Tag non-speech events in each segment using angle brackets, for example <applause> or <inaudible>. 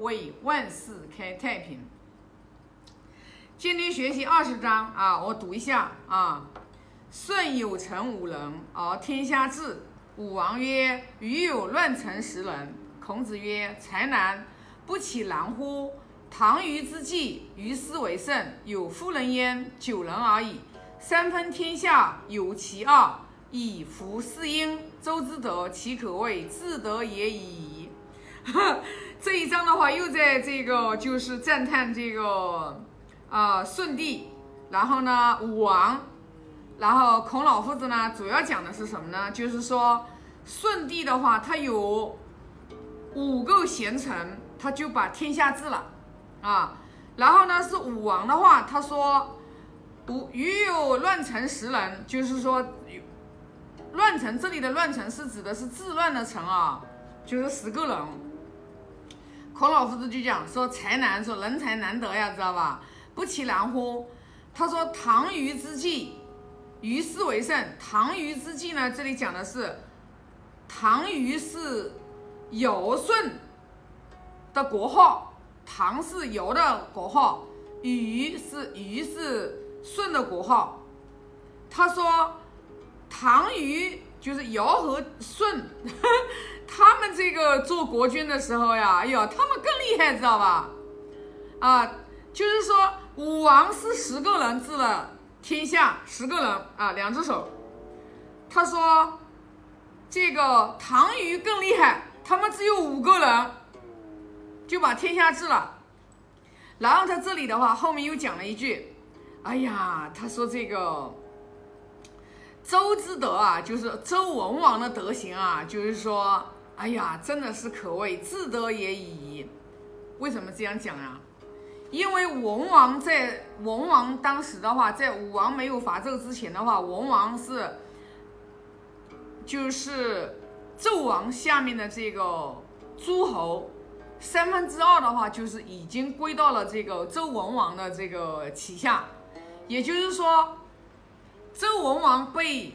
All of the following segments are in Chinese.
为万事开太平。今天学习二十章啊，我读一下啊。舜有臣五人，而天下治。武王曰：“余有乱臣十人。”孔子曰：“才难，不其难乎？唐虞之际，于斯为盛，有夫人焉，九人而已。三分天下，有其二，以服四殷。周之德，其可谓至德也已矣。<laughs> 这一章的话，又在这个就是赞叹这个啊舜帝，然后呢武王，然后孔老夫子呢，主要讲的是什么呢？就是说舜帝的话，他有五个贤臣，他就把天下治了啊。然后呢是武王的话，他说武余有乱臣十人，就是说。乱臣这里的乱臣是指的是治乱的臣啊，就是十个人。孔老夫子就讲说才难，说人才难得呀，知道吧？不其然乎？他说唐虞之际，虞氏为盛。唐虞之际呢，这里讲的是唐虞是尧舜的国号，唐是尧的国号，虞是虞是舜的国号。他说。唐虞就是尧和舜，他们这个做国君的时候呀，哎呦，他们更厉害，知道吧？啊，就是说武王是十个人治了天下，十个人啊，两只手。他说这个唐虞更厉害，他们只有五个人就把天下治了。然后他这里的话后面又讲了一句，哎呀，他说这个。周之德啊，就是周文王的德行啊，就是说，哎呀，真的是可谓至德也已。为什么这样讲啊？因为文王在文王当时的话，在武王没有伐纣之前的话，文王是就是纣王下面的这个诸侯三分之二的话，就是已经归到了这个周文王的这个旗下，也就是说。周文王被，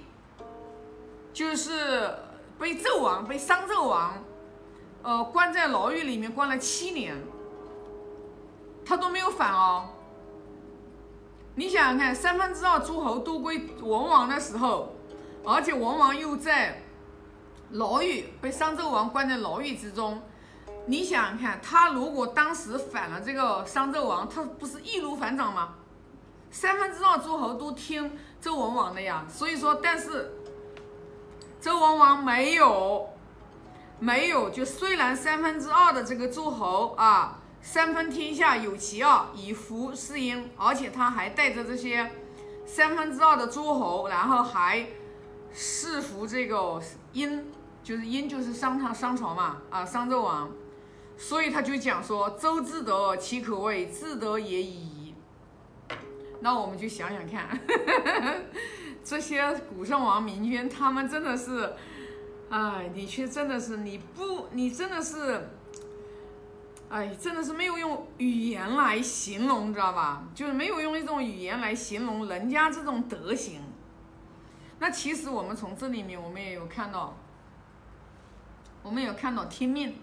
就是被纣王被商纣王，呃，关在牢狱里面关了七年，他都没有反哦。你想想看，三分之二诸侯都归文王的时候，而且文王又在牢狱被商纣王关在牢狱之中，你想想看，他如果当时反了这个商纣王，他不是易如反掌吗？三分之二诸侯都听周文王的呀，所以说，但是周文王没有，没有，就虽然三分之二的这个诸侯啊，三分天下有其二，以服四殷，而且他还带着这些三分之二的诸侯，然后还侍服这个殷，就是殷就是商朝商朝嘛，啊，商纣王，所以他就讲说，周之德，其可谓至德也已。那我们就想想看，<laughs> 这些古圣王明君，他们真的是，哎，你却真的是你不，你真的是，哎，真的是没有用语言来形容，知道吧？就是没有用一种语言来形容人家这种德行。那其实我们从这里面，我们也有看到，我们有看到天命。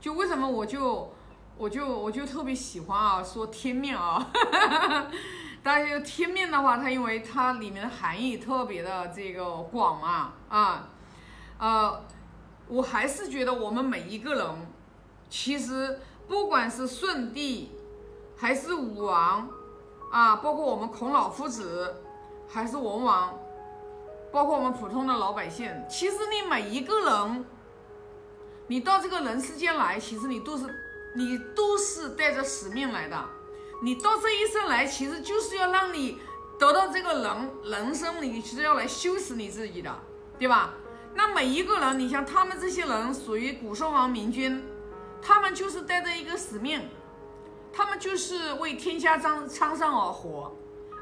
就为什么我就。我就我就特别喜欢啊，说天命啊，但是天命的话，它因为它里面的含义特别的这个广嘛，啊，呃，我还是觉得我们每一个人，其实不管是舜帝，还是武王，啊，包括我们孔老夫子，还是文王，包括我们普通的老百姓，其实你每一个人，你到这个人世间来，其实你都是。你都是带着使命来的，你到这一生来，其实就是要让你得到这个人人生，你是要来修持你自己的，对吧？那每一个人，你像他们这些人，属于古圣王明君，他们就是带着一个使命，他们就是为天下苍苍生而活。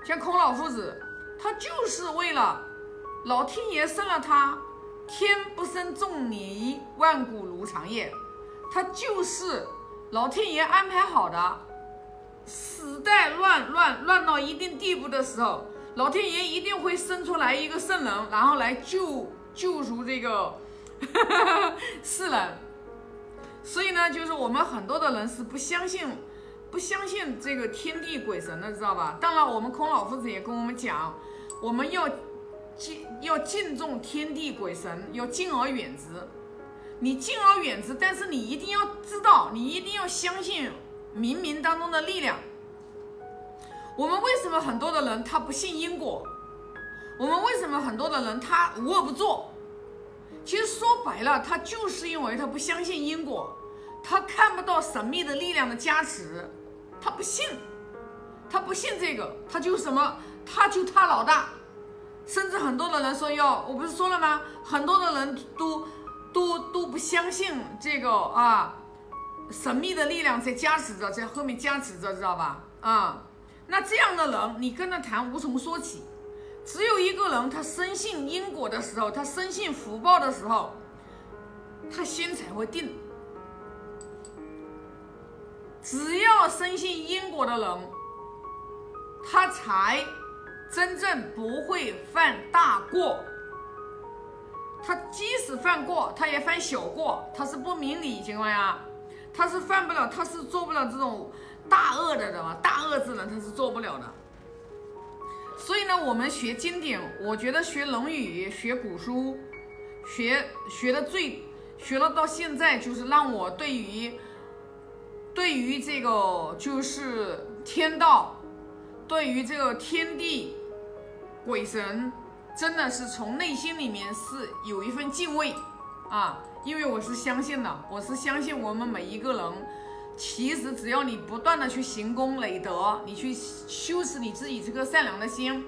像孔老夫子，他就是为了老天爷生了他，天不生仲尼，万古如长夜，他就是。老天爷安排好的，时代乱乱乱到一定地步的时候，老天爷一定会生出来一个圣人，然后来救救赎这个 <laughs> 世人。所以呢，就是我们很多的人是不相信，不相信这个天地鬼神的，知道吧？当然，我们孔老夫子也跟我们讲，我们要敬要敬重天地鬼神，要敬而远之。你敬而远之，但是你一定要知道，你一定要相信冥冥当中的力量。我们为什么很多的人他不信因果？我们为什么很多的人他无恶不作？其实说白了，他就是因为他不相信因果，他看不到神秘的力量的加持，他不信，他不信这个，他就什么，他就他老大，甚至很多的人说要，我不是说了吗？很多的人都都都不相信这个啊，神秘的力量在加持着，在后面加持着，知道吧？啊，那这样的人，你跟他谈无从说起。只有一个人，他深信因果的时候，他深信福报的时候，他心才会定。只要深信因果的人，他才真正不会犯大过。他即使犯过，他也犯小过，他是不明理情况下，他是犯不了，他是做不了这种大恶的，知道吗？大恶之人他是做不了的。所以呢，我们学经典，我觉得学《论语》、学古书，学学的最学了到现在，就是让我对于对于这个就是天道，对于这个天地鬼神，真的是从内心里面是有一份敬畏啊，因为我是相信的，我是相信我们每一个人。其实只要你不断的去行功累德，你去修持你自己这颗善良的心，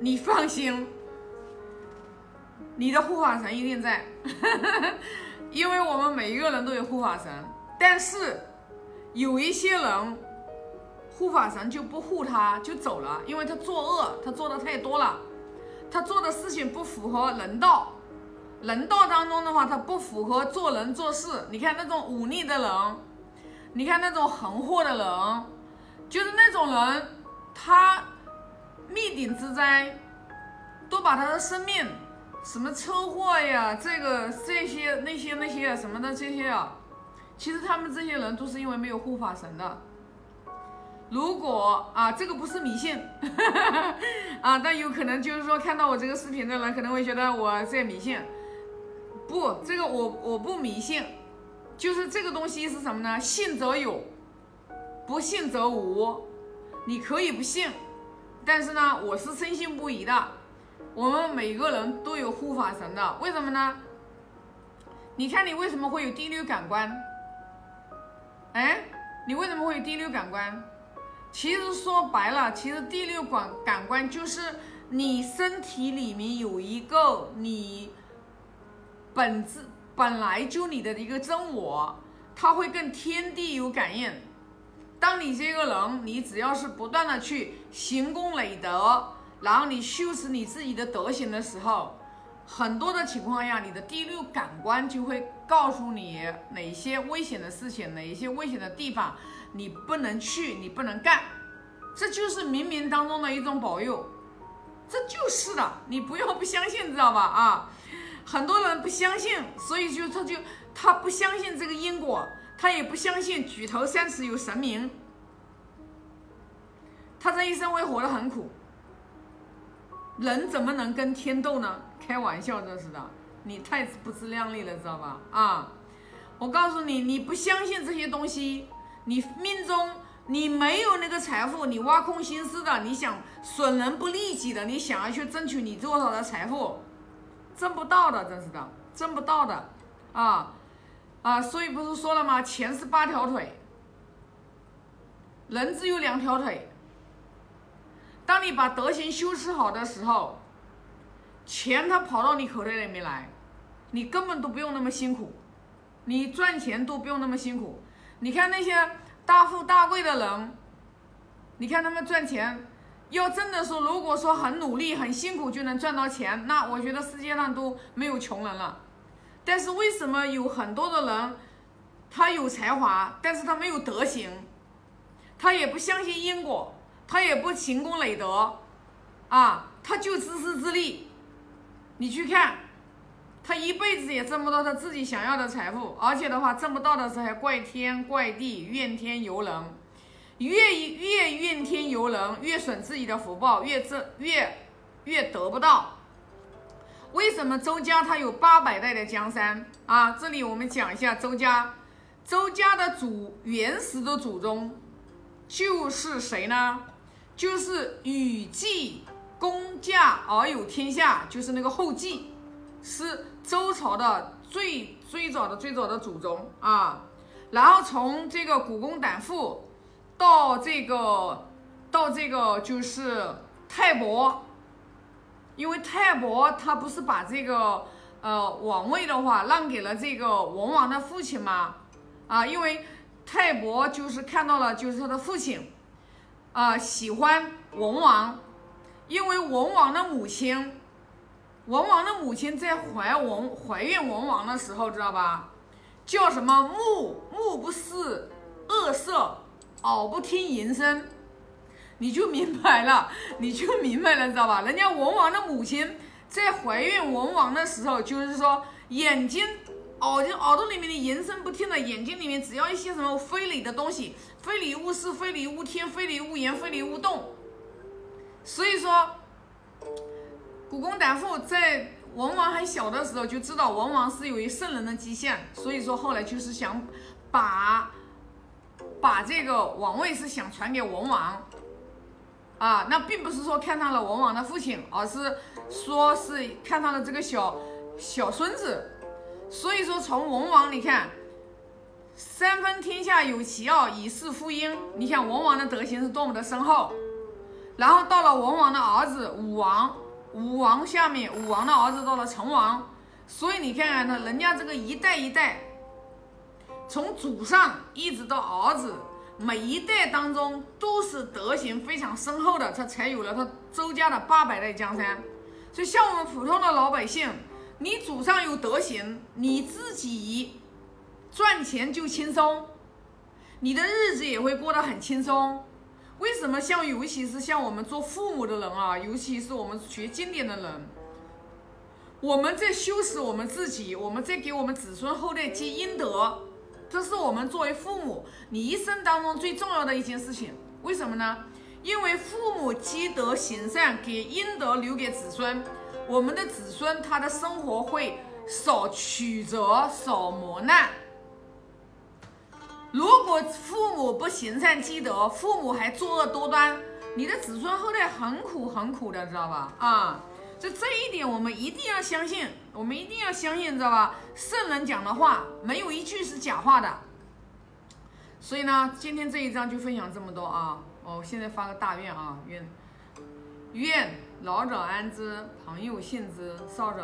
你放心，你的护法神一定在，<laughs> 因为我们每一个人都有护法神，但是有一些人护法神就不护他，就走了，因为他作恶，他做的太多了，他做的事情不符合人道，人道当中的话，他不符合做人做事。你看那种忤逆的人。你看那种横祸的人，就是那种人，他灭顶之灾，都把他的生命，什么车祸呀，这个这些那些那些什么的这些啊，其实他们这些人都是因为没有护法神的。如果啊，这个不是迷信 <laughs> 啊，但有可能就是说看到我这个视频的人可能会觉得我在迷信，不，这个我我不迷信。就是这个东西是什么呢？信则有，不信则无。你可以不信，但是呢，我是深信不疑的。我们每个人都有护法神的，为什么呢？你看你为什么会有第六感官？哎，你为什么会有第六感官？其实说白了，其实第六感感官就是你身体里面有一个你本质。本来就你的一个真我，它会跟天地有感应。当你这个人，你只要是不断的去行功累德，然后你修持你自己的德行的时候，很多的情况下，你的第六感官就会告诉你哪些危险的事情，哪一些危险的地方你不能去，你不能干。这就是冥冥当中的一种保佑，这就是的，你不要不相信，知道吧？啊。很多人不相信，所以就他就他不相信这个因果，他也不相信举头三尺有神明，他这一生会活得很苦。人怎么能跟天斗呢？开玩笑，这是的，你太不自量力了，知道吧？啊，我告诉你，你不相信这些东西，你命中你没有那个财富，你挖空心思的，你想损人不利己的，你想要去争取你多少的财富。挣不到的，真是的，挣不到的，啊啊！所以不是说了吗？钱是八条腿，人只有两条腿。当你把德行修持好的时候，钱它跑到你口袋里面来，你根本都不用那么辛苦，你赚钱都不用那么辛苦。你看那些大富大贵的人，你看他们赚钱。要真的说，如果说很努力、很辛苦就能赚到钱，那我觉得世界上都没有穷人了。但是为什么有很多的人，他有才华，但是他没有德行，他也不相信因果，他也不勤功累德，啊，他就自私自利。你去看，他一辈子也挣不到他自己想要的财富，而且的话挣不到的时候还怪天怪地，怨天尤人，越越怨天尤人，越损自己的福报，越挣越越得不到。为什么周家他有八百代的江山啊？这里我们讲一下周家，周家的祖原始的祖宗就是谁呢？就是禹祭公驾而有天下，就是那个后稷，是周朝的最最早的最早的祖宗啊。然后从这个古公胆父到这个到这个就是泰伯。因为泰伯他不是把这个呃王位的话让给了这个文王的父亲吗？啊，因为泰伯就是看到了，就是他的父亲啊喜欢文王，因为文王的母亲，文王的母亲在怀文怀孕文王的时候，知道吧？叫什么目目不视恶色，耳不听淫声。你就明白了，<laughs> 你就明白了，知道吧？人家文王的母亲在怀孕文王的时候，就是说眼睛、耳睛、耳朵里面的淫声不听的，眼睛里面只要一些什么非礼的东西，非礼勿视、非礼勿听、非礼勿言、非礼勿动。所以说，古公胆父在文王还小的时候就知道文王是有一圣人的迹象，所以说后来就是想把把这个王位是想传给文王。啊，那并不是说看上了文王的父亲，而是说是看上了这个小小孙子。所以说，从文王你看，三分天下有其二，以示父婴。你想文王的德行是多么的深厚。然后到了文王的儿子武王，武王下面武王的儿子到了成王。所以你看看他，人家这个一代一代，从祖上一直到儿子。每一代当中都是德行非常深厚的，他才有了他周家的八百代江山。所以像我们普通的老百姓，你祖上有德行，你自己赚钱就轻松，你的日子也会过得很轻松。为什么？像尤其是像我们做父母的人啊，尤其是我们学经典的人，我们在修持我们自己，我们在给我们子孙后代积阴德。这是我们作为父母，你一生当中最重要的一件事情。为什么呢？因为父母积德行善，给阴德留给子孙，我们的子孙他的生活会少曲折，少磨难。如果父母不行善积德，父母还作恶多端，你的子孙后代很苦很苦的，知道吧？啊！就这一点，我们一定要相信，我们一定要相信，知道吧？圣人讲的话，没有一句是假话的。所以呢，今天这一章就分享这么多啊！哦，现在发个大愿啊，愿愿老者安之，朋友信之，少者。